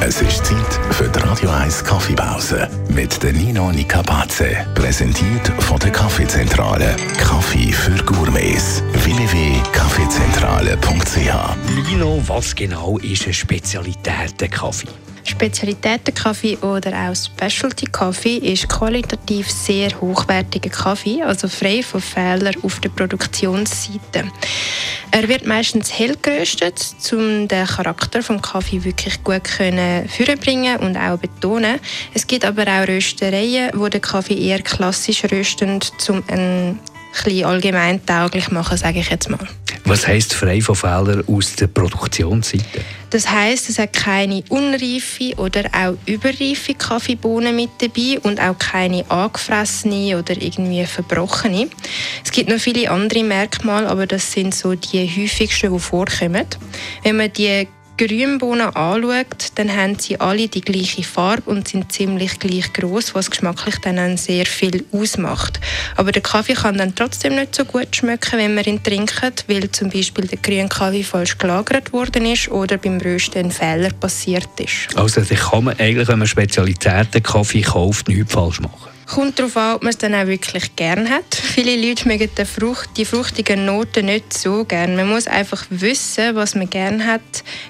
Es ist Zeit für die Radio 1 Kaffeepause mit der Nino Nicapace. Präsentiert von der Kaffeezentrale. Kaffee für Gourmets. www.kaffeezentrale.ch Lino, was genau ist eine Spezialität der Kaffee? Spezialitätenkaffee oder auch Specialty Kaffee ist qualitativ sehr hochwertiger Kaffee, also frei von Fehlern auf der Produktionsseite. Er wird meistens hell geröstet, um den Charakter des Kaffee wirklich gut können vorbringen und auch betonen. Es gibt aber auch Röstereien, wo den Kaffee eher klassisch rösten, um einen bisschen allgemein tauglich machen, sage ich jetzt mal. Was heisst frei von Fehlern aus der Produktionsseite? Das heißt, es hat keine unreife oder auch überreife Kaffeebohnen mit dabei und auch keine angefressene oder irgendwie verbrochene. Es gibt noch viele andere Merkmale, aber das sind so die häufigsten, die vorkommen. Wenn man die Grünbohnen anschaut, dann haben sie alle die gleiche Farbe und sind ziemlich gleich groß, was geschmacklich dann sehr viel ausmacht. Aber der Kaffee kann dann trotzdem nicht so gut schmecken, wenn man ihn trinkt, weil zum Beispiel der grüne Kaffee falsch gelagert worden ist oder beim Rösten ein Fehler passiert ist. Also kann man eigentlich, wenn man Spezialitäten Kaffee kauft, nichts falsch machen? Kommt darauf an, ob man es dann auch wirklich gern hat. Viele Leute mögen die, Frucht, die fruchtigen Noten nicht so gern. Man muss einfach wissen, was man gern hat,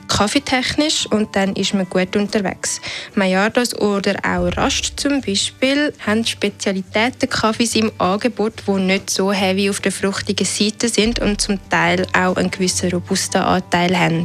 kaffeetechnisch, und dann ist man gut unterwegs. Majardos oder auch Rast zum Beispiel haben Spezialitäten Kaffees im Angebot, die nicht so heavy auf der fruchtigen Seite sind und zum Teil auch einen gewissen robusten Anteil haben.